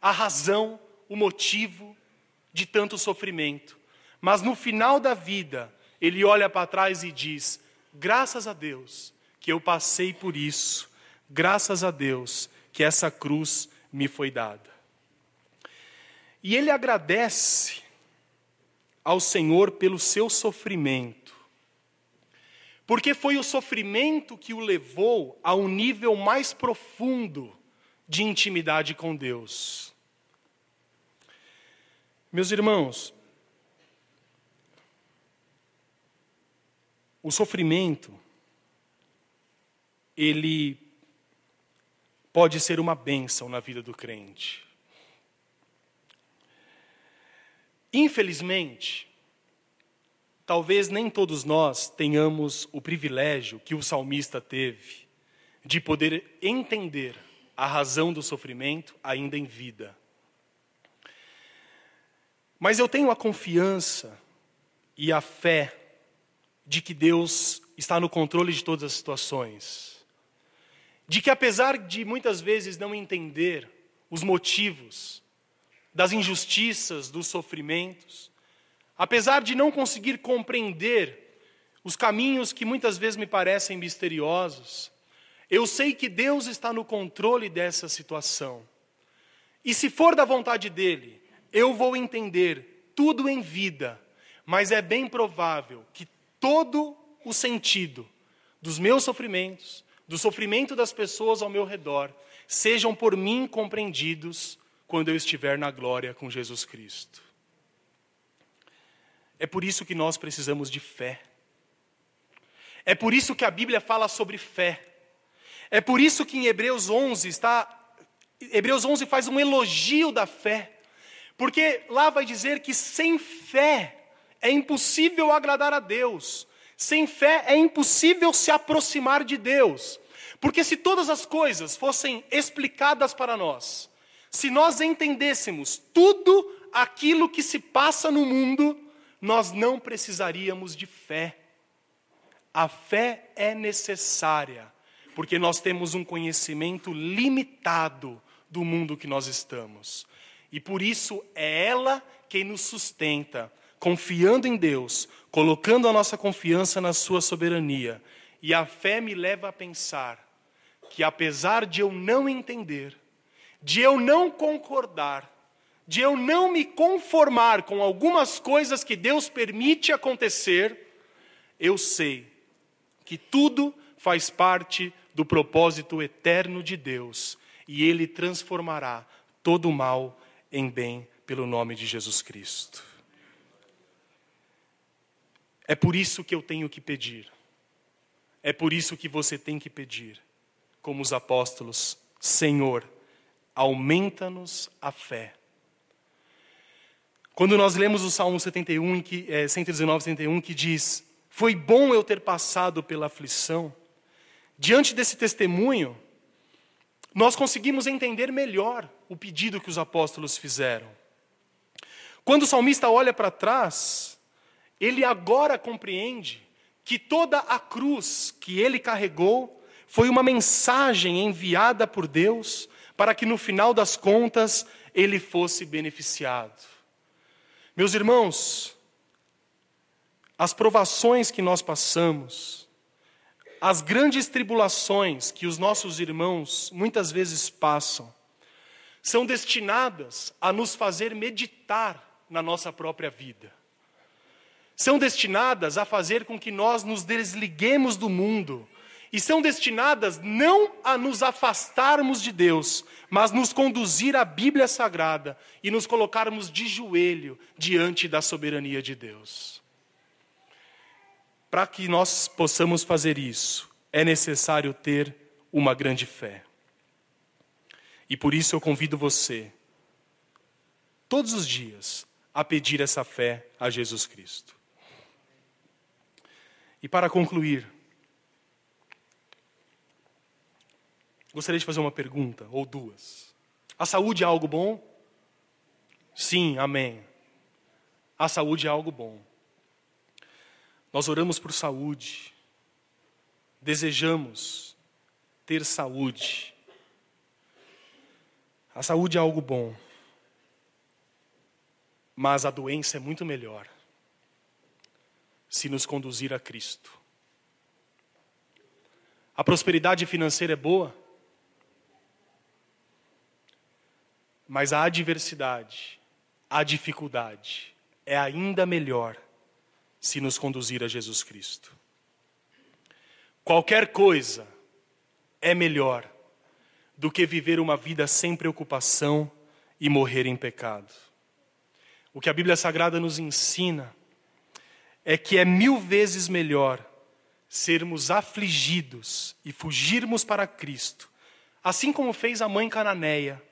a razão, o motivo de tanto sofrimento. Mas no final da vida, ele olha para trás e diz: graças a Deus que eu passei por isso, graças a Deus que essa cruz me foi dada. E ele agradece ao Senhor pelo seu sofrimento, Porque foi o sofrimento que o levou a um nível mais profundo de intimidade com Deus. Meus irmãos, o sofrimento, ele pode ser uma bênção na vida do crente. Infelizmente, talvez nem todos nós tenhamos o privilégio que o salmista teve de poder entender a razão do sofrimento ainda em vida. Mas eu tenho a confiança e a fé de que Deus está no controle de todas as situações. De que apesar de muitas vezes não entender os motivos das injustiças, dos sofrimentos, apesar de não conseguir compreender os caminhos que muitas vezes me parecem misteriosos, eu sei que Deus está no controle dessa situação. E se for da vontade dele, eu vou entender tudo em vida, mas é bem provável que todo o sentido dos meus sofrimentos, do sofrimento das pessoas ao meu redor, sejam por mim compreendidos quando eu estiver na glória com Jesus Cristo. É por isso que nós precisamos de fé. É por isso que a Bíblia fala sobre fé. É por isso que em Hebreus 11 está Hebreus 11 faz um elogio da fé. Porque lá vai dizer que sem fé é impossível agradar a Deus. Sem fé é impossível se aproximar de Deus. Porque se todas as coisas fossem explicadas para nós, se nós entendêssemos tudo aquilo que se passa no mundo, nós não precisaríamos de fé. A fé é necessária, porque nós temos um conhecimento limitado do mundo que nós estamos. E por isso é ela quem nos sustenta, confiando em Deus, colocando a nossa confiança na Sua soberania. E a fé me leva a pensar que, apesar de eu não entender, de eu não concordar, de eu não me conformar com algumas coisas que Deus permite acontecer, eu sei que tudo faz parte do propósito eterno de Deus e Ele transformará todo o mal em bem pelo nome de Jesus Cristo. É por isso que eu tenho que pedir, é por isso que você tem que pedir, como os apóstolos: Senhor, aumenta-nos a fé. Quando nós lemos o Salmo 71, que, é, 119, 71, que diz: Foi bom eu ter passado pela aflição, diante desse testemunho, nós conseguimos entender melhor o pedido que os apóstolos fizeram. Quando o salmista olha para trás, ele agora compreende que toda a cruz que ele carregou foi uma mensagem enviada por Deus para que no final das contas ele fosse beneficiado. Meus irmãos, as provações que nós passamos, as grandes tribulações que os nossos irmãos muitas vezes passam, são destinadas a nos fazer meditar na nossa própria vida. São destinadas a fazer com que nós nos desliguemos do mundo e são destinadas não a nos afastarmos de Deus, mas nos conduzir à Bíblia Sagrada e nos colocarmos de joelho diante da soberania de Deus. Para que nós possamos fazer isso, é necessário ter uma grande fé. E por isso eu convido você, todos os dias, a pedir essa fé a Jesus Cristo. E para concluir, Gostaria de fazer uma pergunta, ou duas. A saúde é algo bom? Sim, amém. A saúde é algo bom. Nós oramos por saúde, desejamos ter saúde. A saúde é algo bom, mas a doença é muito melhor se nos conduzir a Cristo. A prosperidade financeira é boa? Mas a adversidade, a dificuldade é ainda melhor se nos conduzir a Jesus Cristo. qualquer coisa é melhor do que viver uma vida sem preocupação e morrer em pecado. O que a Bíblia Sagrada nos ensina é que é mil vezes melhor sermos afligidos e fugirmos para Cristo, assim como fez a mãe cananeia,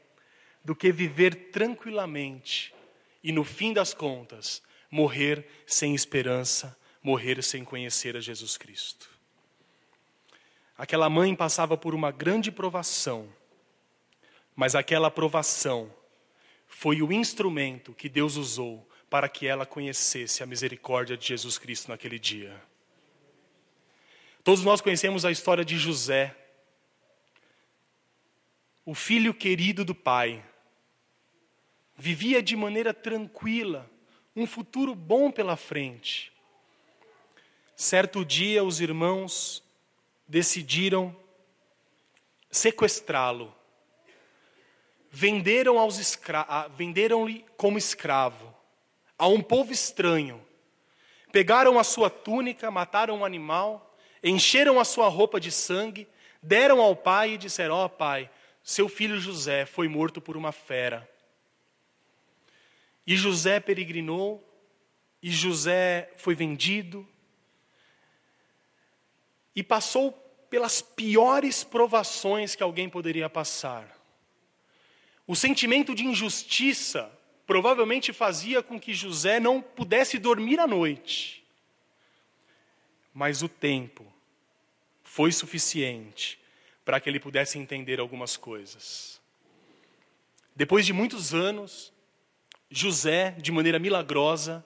do que viver tranquilamente e, no fim das contas, morrer sem esperança, morrer sem conhecer a Jesus Cristo. Aquela mãe passava por uma grande provação, mas aquela provação foi o instrumento que Deus usou para que ela conhecesse a misericórdia de Jesus Cristo naquele dia. Todos nós conhecemos a história de José, o filho querido do pai. Vivia de maneira tranquila, um futuro bom pela frente. Certo dia, os irmãos decidiram sequestrá-lo. Venderam escra venderam-lhe como escravo a um povo estranho. Pegaram a sua túnica, mataram um animal, encheram a sua roupa de sangue, deram ao pai e disseram: Ó oh, pai, seu filho José foi morto por uma fera. E José peregrinou, e José foi vendido, e passou pelas piores provações que alguém poderia passar. O sentimento de injustiça provavelmente fazia com que José não pudesse dormir à noite. Mas o tempo foi suficiente para que ele pudesse entender algumas coisas. Depois de muitos anos, José, de maneira milagrosa,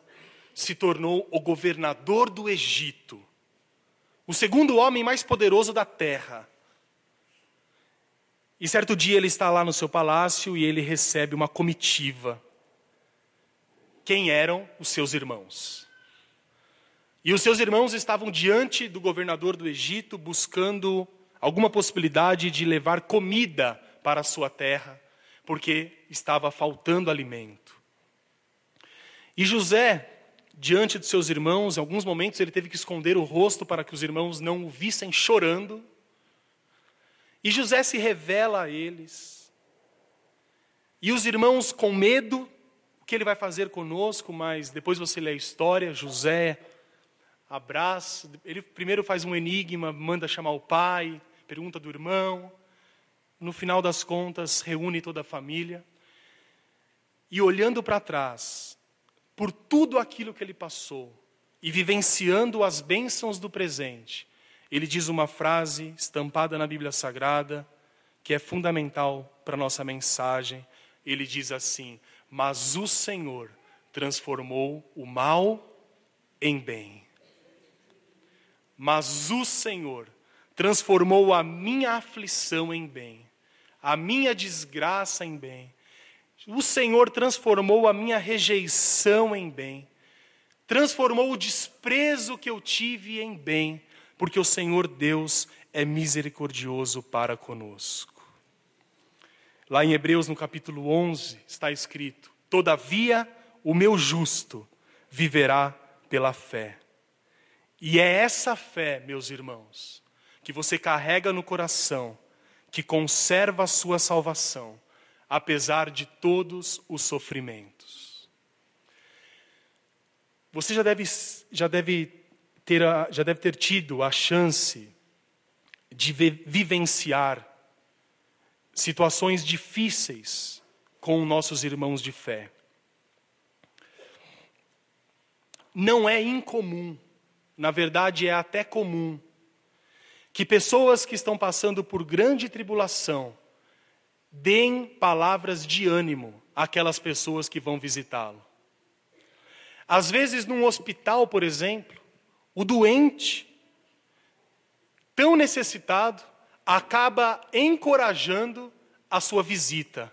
se tornou o governador do Egito, o segundo homem mais poderoso da terra. E certo dia ele está lá no seu palácio e ele recebe uma comitiva quem eram os seus irmãos. E os seus irmãos estavam diante do governador do Egito buscando alguma possibilidade de levar comida para a sua terra, porque estava faltando alimento. E José, diante de seus irmãos, em alguns momentos ele teve que esconder o rosto para que os irmãos não o vissem chorando. E José se revela a eles. E os irmãos, com medo, o que ele vai fazer conosco, mas depois você lê a história, José abraça, ele primeiro faz um enigma, manda chamar o pai, pergunta do irmão, no final das contas reúne toda a família, e olhando para trás, por tudo aquilo que ele passou, e vivenciando as bênçãos do presente, ele diz uma frase estampada na Bíblia Sagrada, que é fundamental para a nossa mensagem. Ele diz assim: mas o Senhor transformou o mal em bem. Mas o Senhor transformou a minha aflição em bem, a minha desgraça em bem. O Senhor transformou a minha rejeição em bem, transformou o desprezo que eu tive em bem, porque o Senhor Deus é misericordioso para conosco. Lá em Hebreus, no capítulo 11, está escrito: Todavia, o meu justo viverá pela fé. E é essa fé, meus irmãos, que você carrega no coração, que conserva a sua salvação, apesar de todos os sofrimentos. Você já deve, já deve, ter, já deve ter tido a chance de vivenciar situações difíceis com nossos irmãos de fé. Não é incomum, na verdade é até comum, que pessoas que estão passando por grande tribulação deem palavras de ânimo àquelas pessoas que vão visitá-lo. Às vezes, num hospital, por exemplo, o doente, tão necessitado, acaba encorajando a sua visita.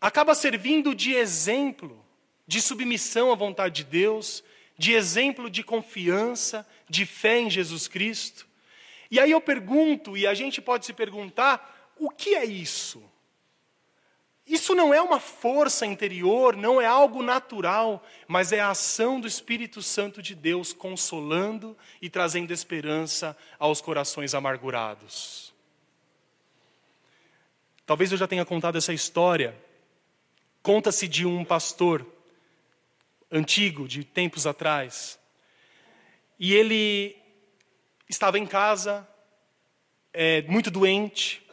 Acaba servindo de exemplo de submissão à vontade de Deus, de exemplo de confiança, de fé em Jesus Cristo. E aí eu pergunto, e a gente pode se perguntar, o que é isso? Isso não é uma força interior, não é algo natural, mas é a ação do Espírito Santo de Deus consolando e trazendo esperança aos corações amargurados. Talvez eu já tenha contado essa história. Conta-se de um pastor antigo, de tempos atrás, e ele estava em casa, é, muito doente,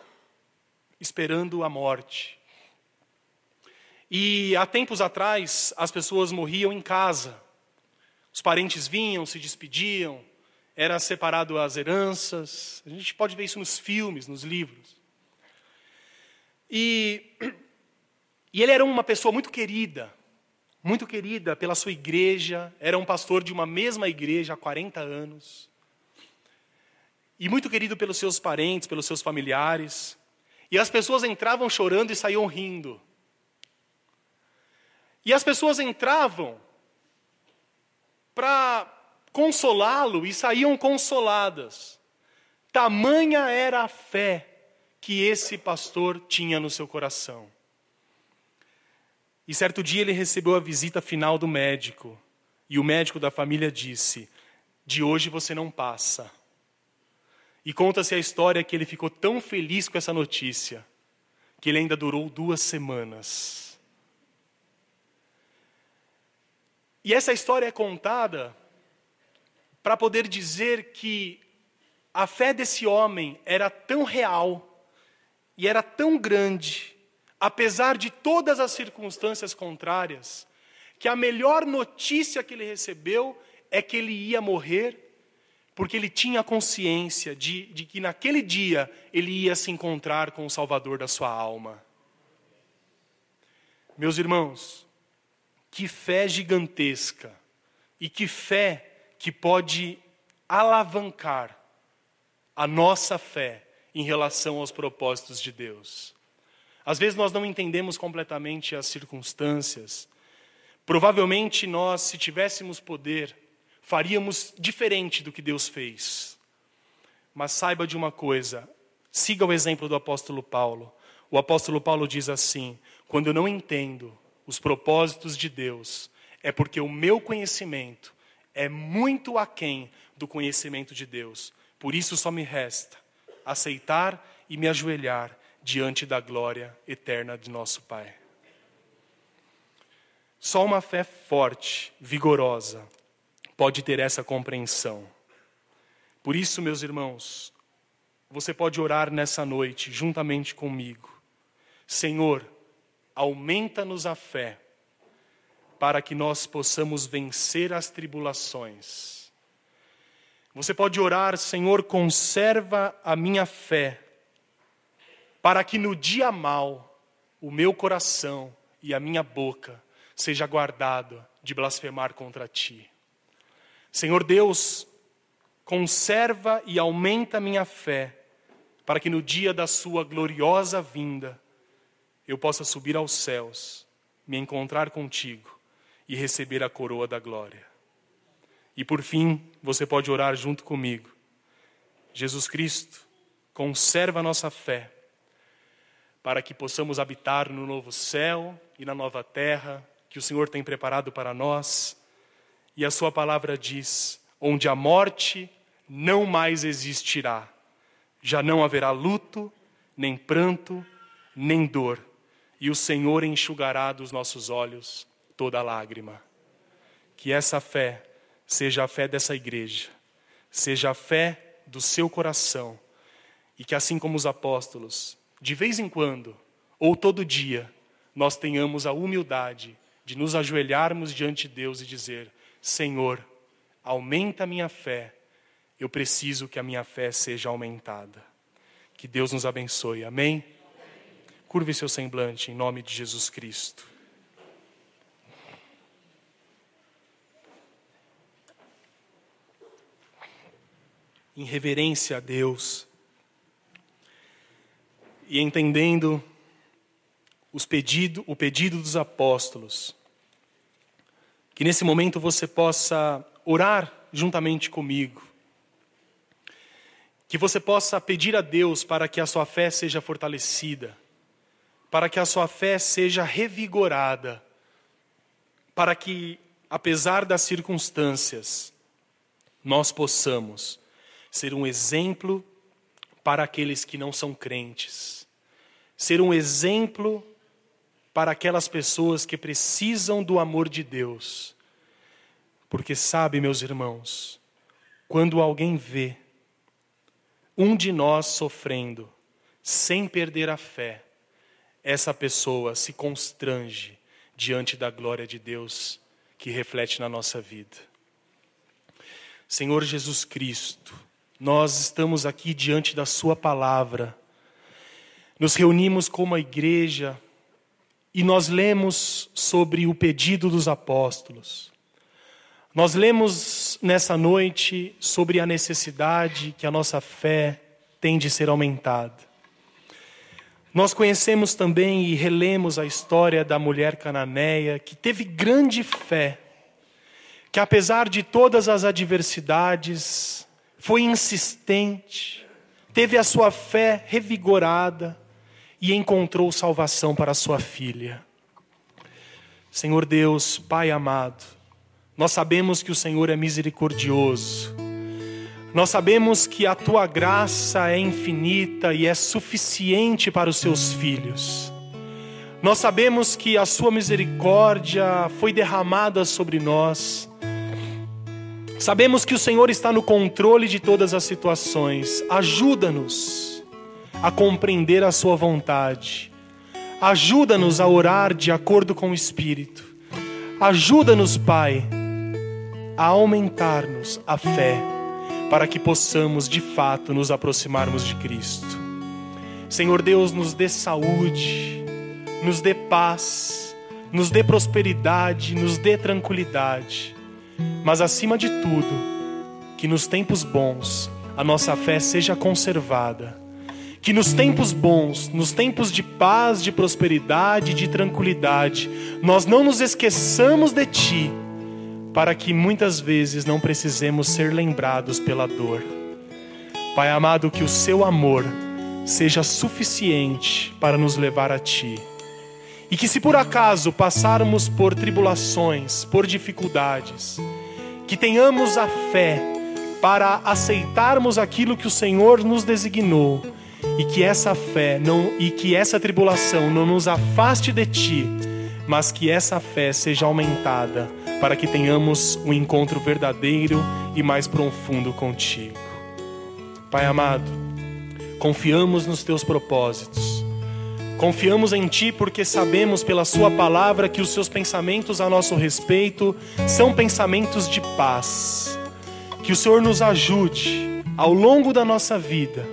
esperando a morte. E há tempos atrás, as pessoas morriam em casa. Os parentes vinham, se despediam, era separado as heranças. A gente pode ver isso nos filmes, nos livros. E, e ele era uma pessoa muito querida, muito querida pela sua igreja, era um pastor de uma mesma igreja há 40 anos. E muito querido pelos seus parentes, pelos seus familiares. E as pessoas entravam chorando e saíam rindo. E as pessoas entravam para consolá-lo e saíam consoladas. Tamanha era a fé que esse pastor tinha no seu coração. E certo dia ele recebeu a visita final do médico. E o médico da família disse: De hoje você não passa. E conta-se a história que ele ficou tão feliz com essa notícia que ele ainda durou duas semanas. E essa história é contada para poder dizer que a fé desse homem era tão real e era tão grande, apesar de todas as circunstâncias contrárias, que a melhor notícia que ele recebeu é que ele ia morrer porque ele tinha consciência de, de que naquele dia ele ia se encontrar com o Salvador da sua alma. Meus irmãos, que fé gigantesca e que fé que pode alavancar a nossa fé em relação aos propósitos de Deus. Às vezes nós não entendemos completamente as circunstâncias. Provavelmente nós, se tivéssemos poder, faríamos diferente do que Deus fez. Mas saiba de uma coisa, siga o exemplo do apóstolo Paulo. O apóstolo Paulo diz assim: quando eu não entendo os propósitos de Deus, é porque o meu conhecimento é muito aquém do conhecimento de Deus. Por isso só me resta aceitar e me ajoelhar diante da glória eterna de nosso Pai. Só uma fé forte, vigorosa, pode ter essa compreensão. Por isso, meus irmãos, você pode orar nessa noite juntamente comigo. Senhor, aumenta-nos a fé para que nós possamos vencer as tribulações. Você pode orar, Senhor, conserva a minha fé, para que no dia mal o meu coração e a minha boca seja guardado de blasfemar contra ti. Senhor Deus, conserva e aumenta minha fé, para que no dia da Sua gloriosa vinda eu possa subir aos céus, me encontrar contigo e receber a coroa da glória. E por fim, você pode orar junto comigo. Jesus Cristo, conserva a nossa fé, para que possamos habitar no novo céu e na nova terra que o Senhor tem preparado para nós e a sua palavra diz: onde a morte não mais existirá, já não haverá luto, nem pranto, nem dor, e o Senhor enxugará dos nossos olhos toda lágrima. Que essa fé seja a fé dessa igreja, seja a fé do seu coração, e que assim como os apóstolos, de vez em quando, ou todo dia, nós tenhamos a humildade de nos ajoelharmos diante de Deus e dizer: Senhor, aumenta a minha fé, eu preciso que a minha fé seja aumentada. Que Deus nos abençoe, amém? Curve seu semblante em nome de Jesus Cristo. Em reverência a Deus e entendendo pedido, o pedido dos apóstolos, que nesse momento você possa orar juntamente comigo. Que você possa pedir a Deus para que a sua fé seja fortalecida. Para que a sua fé seja revigorada, para que, apesar das circunstâncias, nós possamos ser um exemplo para aqueles que não são crentes, ser um exemplo para aquelas pessoas que precisam do amor de Deus. Porque sabe, meus irmãos, quando alguém vê um de nós sofrendo, sem perder a fé, essa pessoa se constrange diante da glória de Deus que reflete na nossa vida. Senhor Jesus Cristo, nós estamos aqui diante da Sua palavra, nos reunimos como a igreja e nós lemos sobre o pedido dos apóstolos. Nós lemos nessa noite sobre a necessidade que a nossa fé tem de ser aumentada. Nós conhecemos também e relemos a história da mulher cananeia que teve grande fé, que apesar de todas as adversidades, foi insistente, teve a sua fé revigorada e encontrou salvação para sua filha. Senhor Deus, Pai amado, nós sabemos que o Senhor é misericordioso. Nós sabemos que a tua graça é infinita e é suficiente para os seus filhos. Nós sabemos que a sua misericórdia foi derramada sobre nós. Sabemos que o Senhor está no controle de todas as situações. Ajuda-nos a compreender a sua vontade. Ajuda-nos a orar de acordo com o Espírito. Ajuda-nos, Pai, a aumentar-nos a fé, para que possamos de fato nos aproximarmos de Cristo. Senhor Deus, nos dê saúde, nos dê paz, nos dê prosperidade, nos dê tranquilidade, mas acima de tudo, que nos tempos bons a nossa fé seja conservada. Que nos tempos bons, nos tempos de paz, de prosperidade, de tranquilidade, nós não nos esqueçamos de Ti para que muitas vezes não precisemos ser lembrados pela dor. Pai amado, que o seu amor seja suficiente para nos levar a Ti. E que se por acaso passarmos por tribulações, por dificuldades, que tenhamos a fé para aceitarmos aquilo que o Senhor nos designou e que essa fé não e que essa tribulação não nos afaste de ti, mas que essa fé seja aumentada para que tenhamos um encontro verdadeiro e mais profundo contigo. Pai amado, confiamos nos teus propósitos. Confiamos em Ti porque sabemos pela Sua palavra que os Seus pensamentos a nosso respeito são pensamentos de paz. Que o Senhor nos ajude ao longo da nossa vida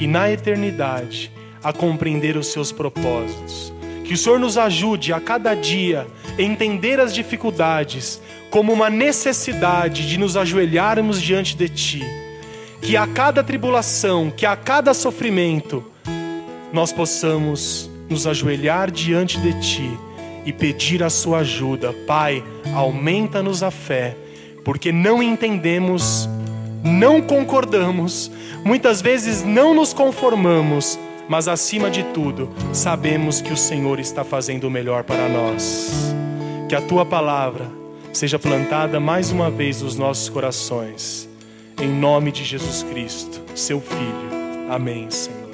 e na eternidade a compreender os Seus propósitos. Que o Senhor nos ajude a cada dia entender as dificuldades como uma necessidade de nos ajoelharmos diante de Ti. Que a cada tribulação, que a cada sofrimento, nós possamos nos ajoelhar diante de Ti e pedir a Sua ajuda. Pai, aumenta-nos a fé, porque não entendemos, não concordamos, muitas vezes não nos conformamos, mas acima de tudo, sabemos que o Senhor está fazendo o melhor para nós. Que a tua palavra seja plantada mais uma vez nos nossos corações. Em nome de Jesus Cristo, seu Filho. Amém, Senhor.